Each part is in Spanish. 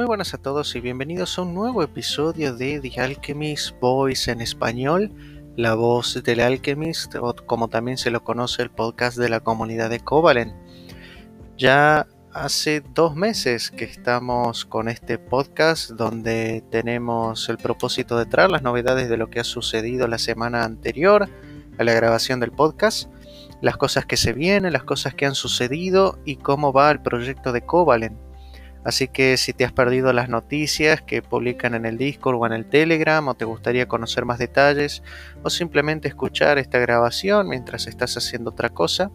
Muy buenas a todos y bienvenidos a un nuevo episodio de The Alchemist Voice en español, la voz del Alchemist, o como también se lo conoce el podcast de la comunidad de Covalent. Ya hace dos meses que estamos con este podcast donde tenemos el propósito de traer las novedades de lo que ha sucedido la semana anterior a la grabación del podcast, las cosas que se vienen, las cosas que han sucedido y cómo va el proyecto de Covalent Así que si te has perdido las noticias que publican en el Discord o en el Telegram o te gustaría conocer más detalles o simplemente escuchar esta grabación mientras estás haciendo otra cosa,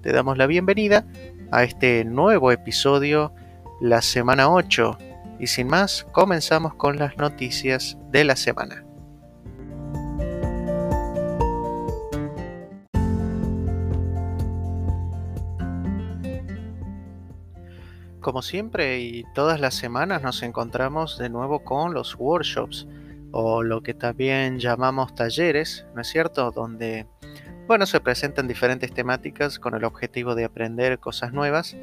te damos la bienvenida a este nuevo episodio, la semana 8. Y sin más, comenzamos con las noticias de la semana. Como siempre y todas las semanas nos encontramos de nuevo con los workshops o lo que también llamamos talleres, ¿no es cierto? Donde, bueno, se presentan diferentes temáticas con el objetivo de aprender cosas nuevas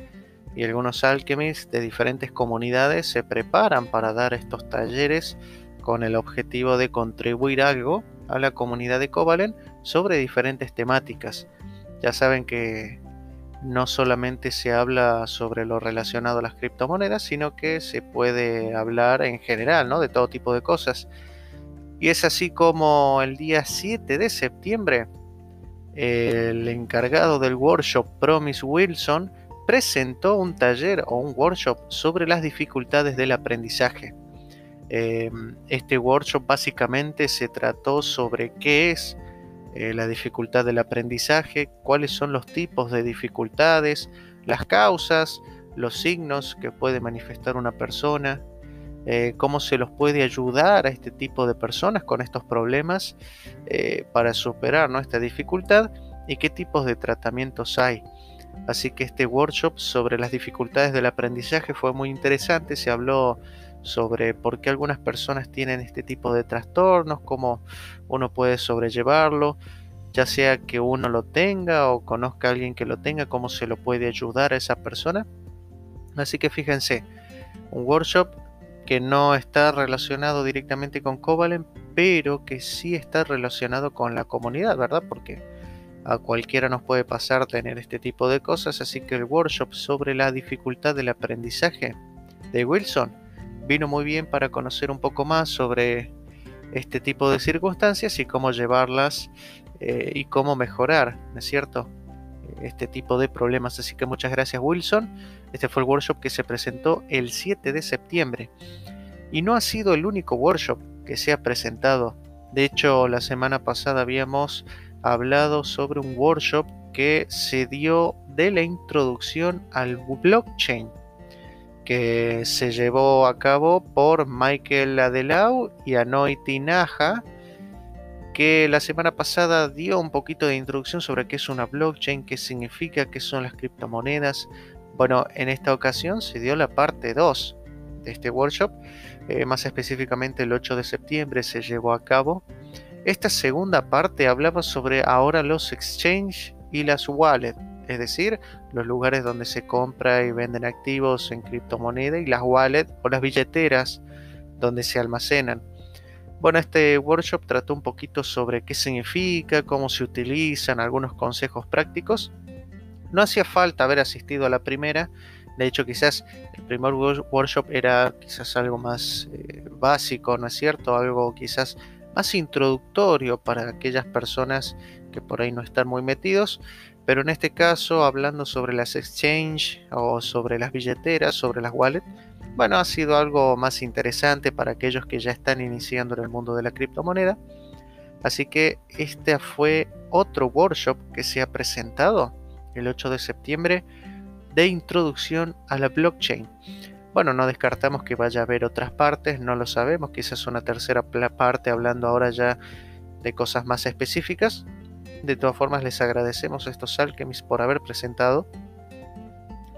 y algunos alchemists de diferentes comunidades se preparan para dar estos talleres con el objetivo de contribuir algo a la comunidad de Covalent sobre diferentes temáticas. Ya saben que no solamente se habla sobre lo relacionado a las criptomonedas, sino que se puede hablar en general, ¿no? De todo tipo de cosas. Y es así como el día 7 de septiembre, el encargado del workshop Promise Wilson presentó un taller o un workshop sobre las dificultades del aprendizaje. Em, este workshop básicamente se trató sobre qué es eh, la dificultad del aprendizaje, cuáles son los tipos de dificultades, las causas, los signos que puede manifestar una persona, eh, cómo se los puede ayudar a este tipo de personas con estos problemas eh, para superar esta dificultad y qué tipos de tratamientos hay. Así que este workshop sobre las dificultades del aprendizaje fue muy interesante, se habló sobre por qué algunas personas tienen este tipo de trastornos, cómo uno puede sobrellevarlo, ya sea que uno lo tenga o conozca a alguien que lo tenga, cómo se lo puede ayudar a esa persona. Así que fíjense, un workshop que no está relacionado directamente con Covalent, pero que sí está relacionado con la comunidad, ¿verdad? Porque a cualquiera nos puede pasar tener este tipo de cosas, así que el workshop sobre la dificultad del aprendizaje de Wilson vino muy bien para conocer un poco más sobre este tipo de circunstancias y cómo llevarlas eh, y cómo mejorar, ¿no es cierto? Este tipo de problemas. Así que muchas gracias Wilson. Este fue el workshop que se presentó el 7 de septiembre. Y no ha sido el único workshop que se ha presentado. De hecho, la semana pasada habíamos hablado sobre un workshop que se dio de la introducción al blockchain que se llevó a cabo por Michael Adelau y Anoy Tinaja, que la semana pasada dio un poquito de introducción sobre qué es una blockchain, qué significa, qué son las criptomonedas. Bueno, en esta ocasión se dio la parte 2 de este workshop, eh, más específicamente el 8 de septiembre se llevó a cabo. Esta segunda parte hablaba sobre ahora los exchange y las wallets es decir, los lugares donde se compra y venden activos en criptomoneda y las wallets o las billeteras donde se almacenan. Bueno, este workshop trató un poquito sobre qué significa, cómo se utilizan, algunos consejos prácticos. No hacía falta haber asistido a la primera, de hecho quizás el primer workshop era quizás algo más eh, básico, ¿no es cierto? Algo quizás más introductorio para aquellas personas que por ahí no están muy metidos. Pero en este caso, hablando sobre las exchange o sobre las billeteras, sobre las wallets, bueno, ha sido algo más interesante para aquellos que ya están iniciando en el mundo de la criptomoneda. Así que este fue otro workshop que se ha presentado el 8 de septiembre de introducción a la blockchain. Bueno, no descartamos que vaya a haber otras partes, no lo sabemos, quizás una tercera parte hablando ahora ya de cosas más específicas, de todas formas, les agradecemos a estos alchemists por haber presentado.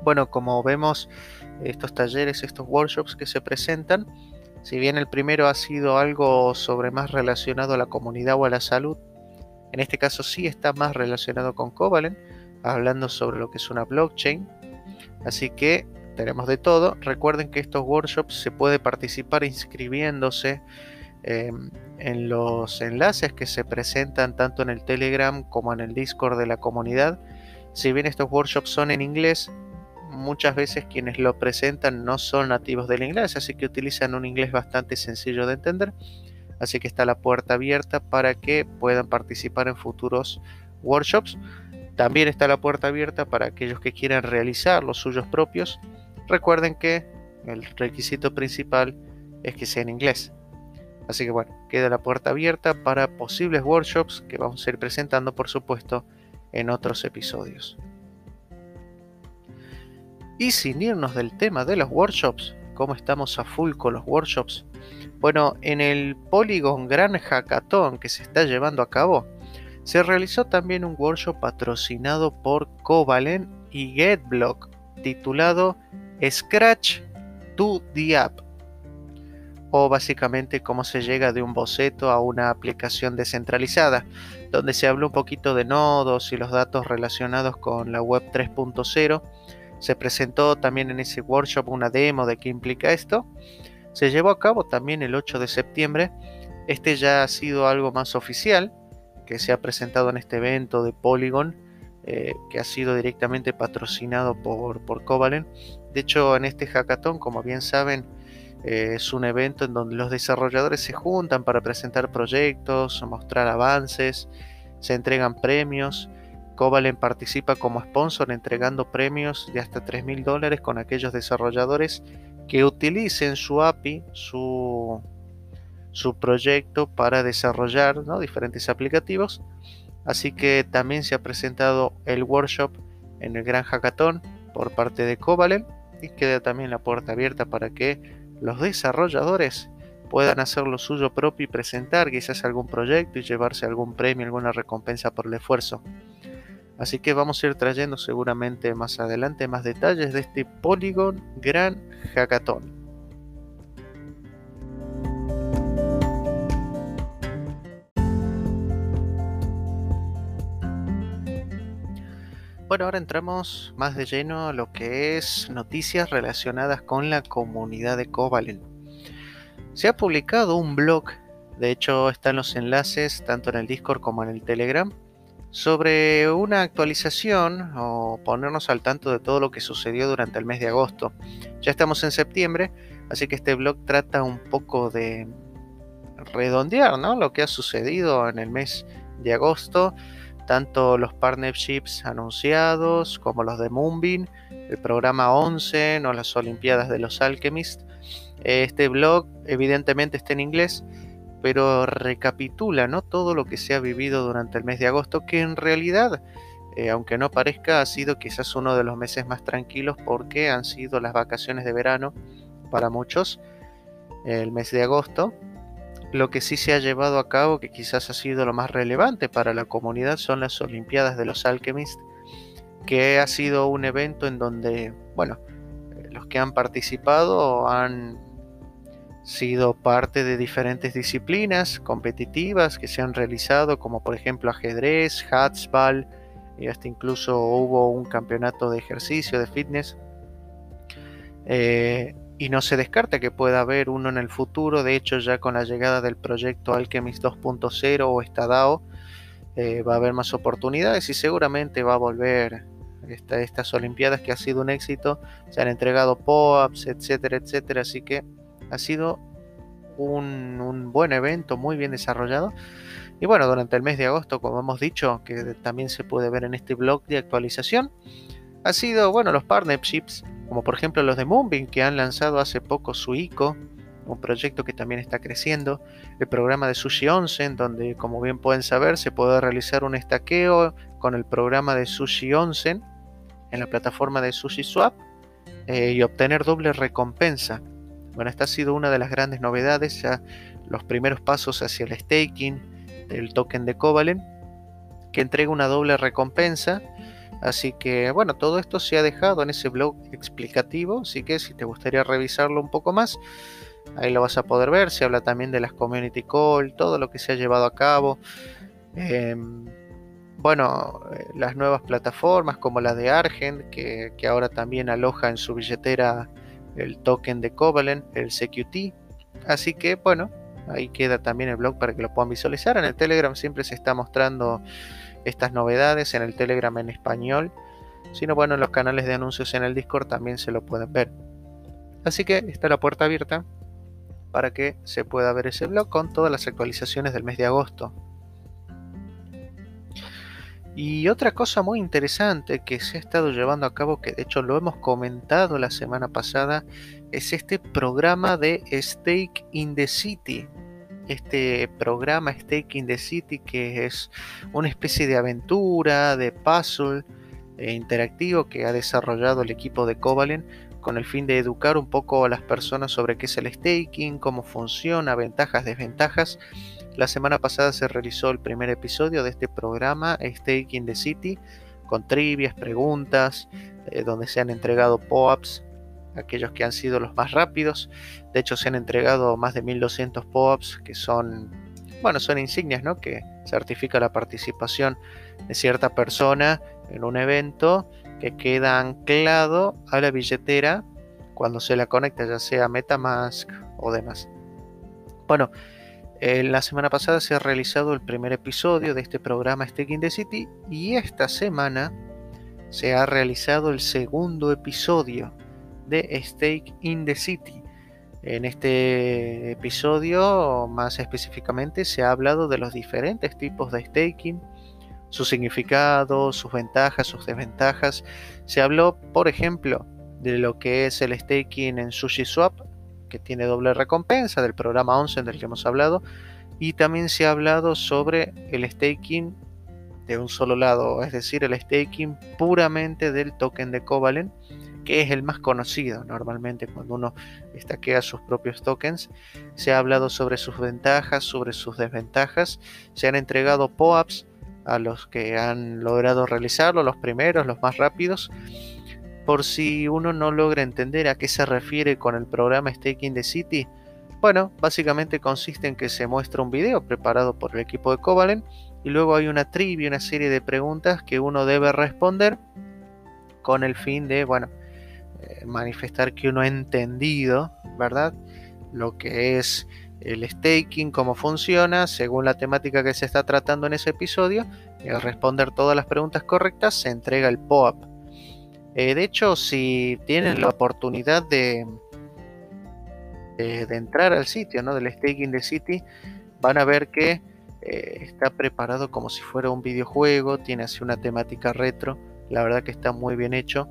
Bueno, como vemos, estos talleres, estos workshops que se presentan, si bien el primero ha sido algo sobre más relacionado a la comunidad o a la salud, en este caso sí está más relacionado con Covalent, hablando sobre lo que es una blockchain. Así que tenemos de todo. Recuerden que estos workshops se puede participar inscribiéndose em, en los enlaces que se presentan tanto en el Telegram como en el Discord de la comunidad. Si bien estos workshops son en inglés, muchas veces quienes lo presentan no son nativos del inglés, así que utilizan un inglés bastante sencillo de entender. Así que está la puerta abierta para que puedan participar en futuros workshops. También está la puerta abierta para aquellos que quieran realizar los suyos propios. Recuerden que el requisito principal es que sea en inglés. Así que bueno, queda la puerta abierta para posibles workshops que vamos a ir presentando por supuesto en otros episodios. Y sin irnos del tema de los workshops, ¿cómo estamos a full con los workshops? Bueno, en el Polygon Gran Hackathon que se está llevando a cabo, se realizó también un workshop patrocinado por Covalent y GetBlock titulado Scratch to the App o básicamente cómo se llega de un boceto a una aplicación descentralizada, donde se habló un poquito de nodos y los datos relacionados con la web 3.0. Se presentó también en ese workshop una demo de qué implica esto. Se llevó a cabo también el 8 de septiembre. Este ya ha sido algo más oficial, que se ha presentado en este evento de Polygon, eh, que ha sido directamente patrocinado por, por Covalent. De hecho, en este hackathon, como bien saben, es un evento en donde los desarrolladores se juntan para presentar proyectos, mostrar avances, se entregan premios. Covalent participa como sponsor entregando premios de hasta 3 mil dólares con aquellos desarrolladores que utilicen su API, su, su proyecto para desarrollar diferentes aplicativos. Así que también se ha presentado el workshop en el Gran Hackathon por parte de Covalent y queda también la puerta abierta para que los desarrolladores puedan hacer lo suyo propio y presentar quizás algún proyecto y llevarse algún premio, alguna recompensa por el esfuerzo. Así que vamos a ir trayendo seguramente más adelante más detalles de este Polygon Gran Hackathon. Bueno, ahora entramos más de lleno a lo que es noticias relacionadas con la comunidad de Covalent. Se ha publicado un blog, de hecho están los enlaces tanto en el Discord como en el Telegram, sobre una actualización o ponernos al tanto de todo lo que sucedió durante el mes de agosto. Ya estamos en septiembre, así que este blog trata un poco de redondear ¿no? lo que ha sucedido en el mes de agosto tanto los partnerships anunciados como los de Moonbeam, el programa 11 o las Olimpiadas de los Alchemists. Este blog evidentemente está en inglés, pero recapitula ¿no? todo lo que se ha vivido durante el mes de agosto, que en realidad, eh, aunque no parezca, ha sido quizás uno de los meses más tranquilos porque han sido las vacaciones de verano para muchos, el mes de agosto, lo que sí se ha llevado a cabo, que quizás ha sido lo más relevante para la comunidad, son las Olimpiadas de los Alchemists, que ha sido un evento en donde, bueno, los que han participado han sido parte de diferentes disciplinas competitivas que se han realizado, como por ejemplo ajedrez, hatsball, y hasta incluso hubo un campeonato de ejercicio, de fitness. Eh, y no se descarta que pueda haber uno en el futuro. De hecho, ya con la llegada del proyecto Alchemist 2.0 o Estadao, eh, va a haber más oportunidades y seguramente va a volver estas Olimpiadas que ha sido un éxito. Se han entregado POAPs, etcétera, etcétera. Así que ha sido un, un, buen evento, muy bien desarrollado. Y bueno, durante el mes de agosto, como hemos dicho, que también se puede ver en este blog de actualización, ha sido, bueno, los partnerships como por ejemplo los de Moonbeam que han lanzado hace poco su ICO, un proyecto que también está creciendo, el programa de Sushi Onsen, donde como bien pueden saber se puede realizar un estaqueo con el programa de Sushi Onsen en la plataforma de Sushi Swap eh, y obtener doble recompensa. Bueno, esta ha sido una de las grandes novedades, ya los primeros pasos hacia el staking del token de Covalent, que entrega una doble recompensa Así que bueno, todo esto se ha dejado en ese blog explicativo, así que si te gustaría revisarlo un poco más, ahí lo vas a poder ver. Se habla también de las community call, todo lo que se ha llevado a cabo. Em, bueno, eh, las nuevas plataformas como la de Argent, que, que, ahora también aloja en su billetera el token de Covalent, el CQT. Así que bueno, ahí queda también el blog para que lo puedan visualizar. En el Telegram siempre se está mostrando estas novedades, en el Telegram en español. Sino bueno, en los canales de anuncios en el Discord también se lo pueden ver. Así que está la puerta abierta para que se pueda ver ese blog con todas las actualizaciones del mes de agosto. Y otra cosa muy interesante que se ha estado llevando a cabo, que de hecho lo hemos comentado la semana pasada, es este programa de Stake in the City. Este programa Stake in the City que es una especie de aventura, de puzzle eh, interactivo que ha desarrollado el equipo de Covalent con el fin de educar un poco a las personas sobre qué es el staking, cómo funciona, ventajas, desventajas. La semana pasada se realizó el primer episodio de este programa, Staking the City, con trivias, preguntas, eh, donde se han entregado POAPs, aquellos que han sido los más rápidos. De hecho, se han entregado más de 1200 POAPs, que son, bueno, son insignias, ¿no? Que certifica la participación de cierta persona en un evento que queda anclado a la billetera cuando se la conecta, ya sea MetaMask o demás. Bueno, la semana pasada se ha realizado el primer episodio de este programa Staking the City y esta semana se ha realizado el segundo episodio de Stake in the City. En este episodio, más específicamente, se ha hablado de los diferentes tipos de staking, su significado, sus ventajas, sus desventajas. Se habló, por ejemplo, de lo que es el staking en SushiSwap, que tiene doble recompensa, del programa 11 del que hemos hablado, y también se ha hablado sobre el staking de un solo lado, es decir, el staking puramente del token de Covalent, que es el más conocido normalmente cuando uno estaquea sus propios tokens. Se ha hablado sobre sus ventajas, sobre sus desventajas, se han entregado POAPs a los que han logrado realizarlo, los primeros, los más rápidos. Por si uno no logra entender a qué se refiere con el programa Staking the City, bueno, básicamente consiste en que se muestra un video preparado por el equipo de Covalent y luego hay una trivia, una serie de preguntas que uno debe responder con el fin de, bueno, eh, manifestar que uno ha entendido, ¿verdad? Lo que es el staking, cómo funciona, según la temática que se está tratando en ese episodio, y al responder todas las preguntas correctas se entrega el POAP. Eh, de hecho, si tienen la oportunidad de, de, entrar al sitio ¿no? del Staking the City, van a ver que eh, está preparado como si fuera un videojuego, tiene así una temática retro, la verdad que está muy bien hecho.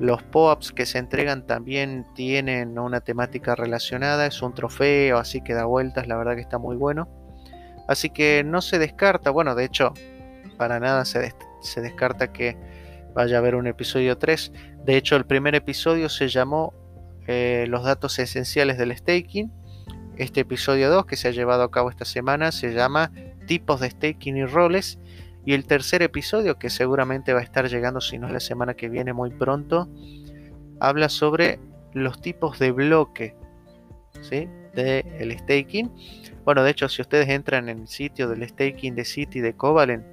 Los POAPs que se entregan también tienen una temática relacionada, es un trofeo, así que da vueltas, la verdad que está muy bueno. Así que no se descarta, bueno, de hecho, para nada se, descarta que vaya a haber un episodio 3. De hecho, el primer episodio se llamó eh, Los datos esenciales del staking. Este episodio 2 que se ha llevado a cabo esta semana se llama Tipos de staking y roles. Y el tercer episodio, que seguramente va a estar llegando, si no es la semana que viene, muy pronto, habla sobre los tipos de bloque ¿sí? del staking. Bueno, de hecho, si ustedes entran en el sitio del staking de City de Covalent,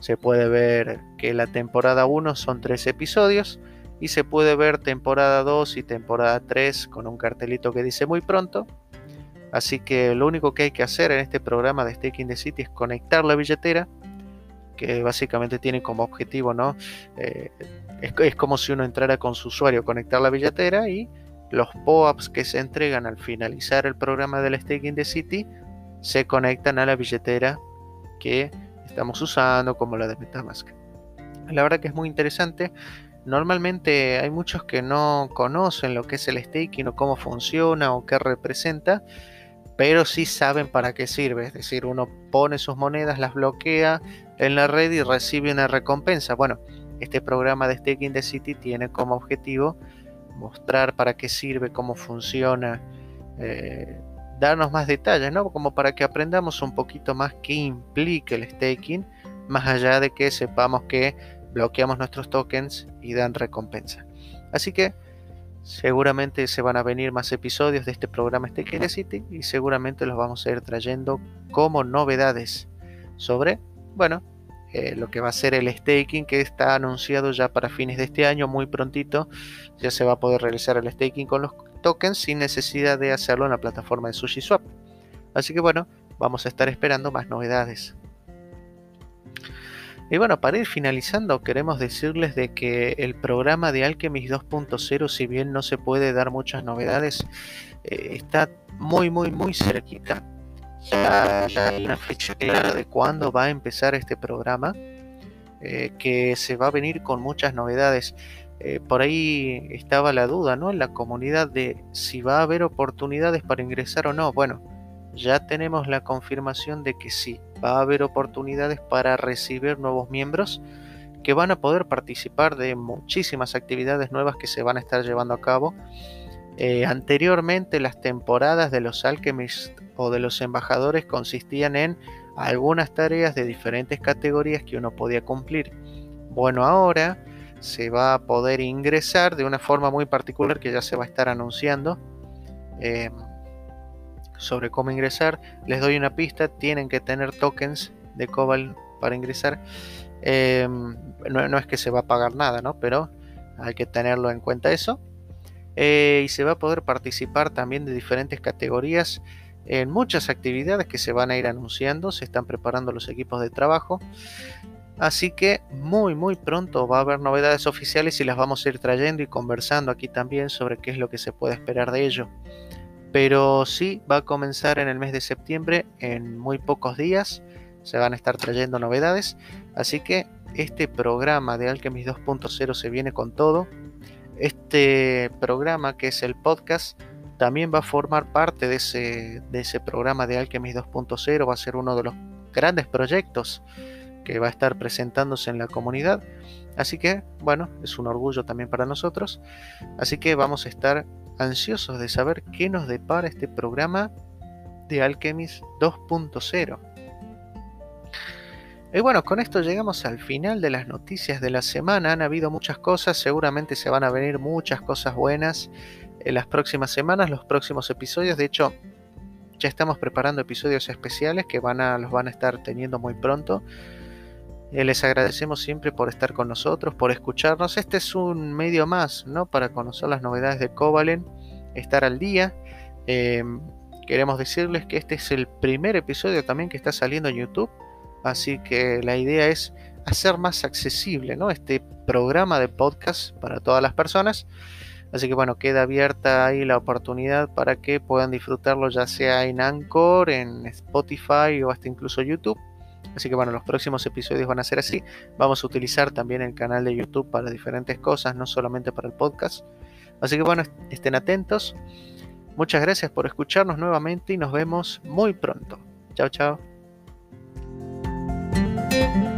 se puede ver que la temporada 1 son tres episodios y se puede ver temporada 2 y temporada 3 con un cartelito que dice muy pronto. Así que lo único que hay que hacer en este programa de Staking the City es conectar la billetera que básicamente tiene como objetivo, ¿no? Eh, es, como si uno entrara con su usuario, conectar la billetera y los POAPs que se entregan al finalizar el programa del Staking the City se conectan a la billetera que estamos usando, como la de Metamask. La verdad que es muy interesante. Normalmente hay muchos que no conocen lo que es el staking o cómo funciona o qué representa, pero sí saben para qué sirve. Es decir, uno pone sus monedas, las bloquea, en la red y recibe una recompensa. Bueno, este programa de Staking the City tiene como objetivo mostrar para qué sirve, cómo funciona, eh, darnos más detalles, ¿no? Como para que aprendamos un poquito más qué implica el staking, más allá de que sepamos que bloqueamos nuestros tokens y dan recompensa. Así que seguramente se van a venir más episodios de este programa Staking the City y seguramente los vamos a ir trayendo como novedades sobre bueno, eh, lo que va a ser el staking que está anunciado ya para fines de este año, muy prontito. Ya se va a poder realizar el staking con los tokens sin necesidad de hacerlo en la plataforma de SushiSwap. Así que bueno, vamos a estar esperando más novedades. Y bueno, para ir finalizando, queremos decirles de que el programa de Alchemist 2.0, si bien no se puede dar muchas novedades, eh, está muy, muy, muy cerquita. Ya, hay una fecha clara de cuándo va a empezar este programa, eh, que se va a venir con muchas novedades. Eh, por ahí estaba la duda, ¿no? En la comunidad de si va a haber oportunidades para ingresar o no. Bueno, ya tenemos la confirmación de que sí, va a haber oportunidades para recibir nuevos miembros que van a poder participar de muchísimas actividades nuevas que se van a estar llevando a cabo. Eh, anteriormente las temporadas de los alchemists o de los embajadores consistían en algunas tareas de diferentes categorías que uno podía cumplir. Bueno, ahora se va a poder ingresar de una forma muy particular que ya se va a estar anunciando. Eh, sobre cómo ingresar. Les doy una pista, tienen que tener tokens de Cobalt para ingresar. Em, no, es que se va a pagar nada, ¿no? Pero hay que tenerlo en cuenta eso. Eh, y se va a poder participar también de diferentes categorías en muchas actividades que se van a ir anunciando. Se están preparando los equipos de trabajo. Así que muy muy pronto va a haber novedades oficiales y las vamos a ir trayendo y conversando aquí también sobre qué es lo que se puede esperar de ello pero sí va a comenzar en el mes de septiembre, en muy pocos días. Se van a estar trayendo novedades. Así que este programa de Alchemist 2.0 se viene con todo. Este programa, que es el podcast, también va a formar parte de ese, de ese programa de Alchemist 2.0. Va a ser uno de los grandes proyectos que va a estar presentándose en la comunidad. Así que, bueno, es un orgullo también para nosotros. Así que vamos a estar ansiosos de saber qué nos depara este programa de Alchemist 2.0. Y bueno, con esto llegamos al final de las noticias de la semana. Han habido muchas cosas, seguramente se van a venir muchas cosas buenas en las próximas semanas, los próximos episodios. De hecho, ya estamos preparando episodios especiales que van a, los van a estar teniendo muy pronto. Eh, les agradecemos siempre por estar con nosotros, por escucharnos. Este es un medio más, ¿no? Para conocer las novedades de Covalen, estar al día. Eh, queremos decirles que este es el primer episodio también que está saliendo en YouTube. Así que la idea es hacer más accesible. Este programa de podcast para todas las personas. Así que bueno, queda abierta ahí la oportunidad para que puedan disfrutarlo ya sea en Anchor, en Spotify o hasta incluso YouTube. Así que bueno, los próximos episodios van a ser así. Vamos a utilizar también el canal de YouTube para diferentes cosas, no solamente para el podcast. Así que bueno, estén atentos. Muchas gracias por escucharnos nuevamente y nos vemos muy pronto. Chao, chao. thank you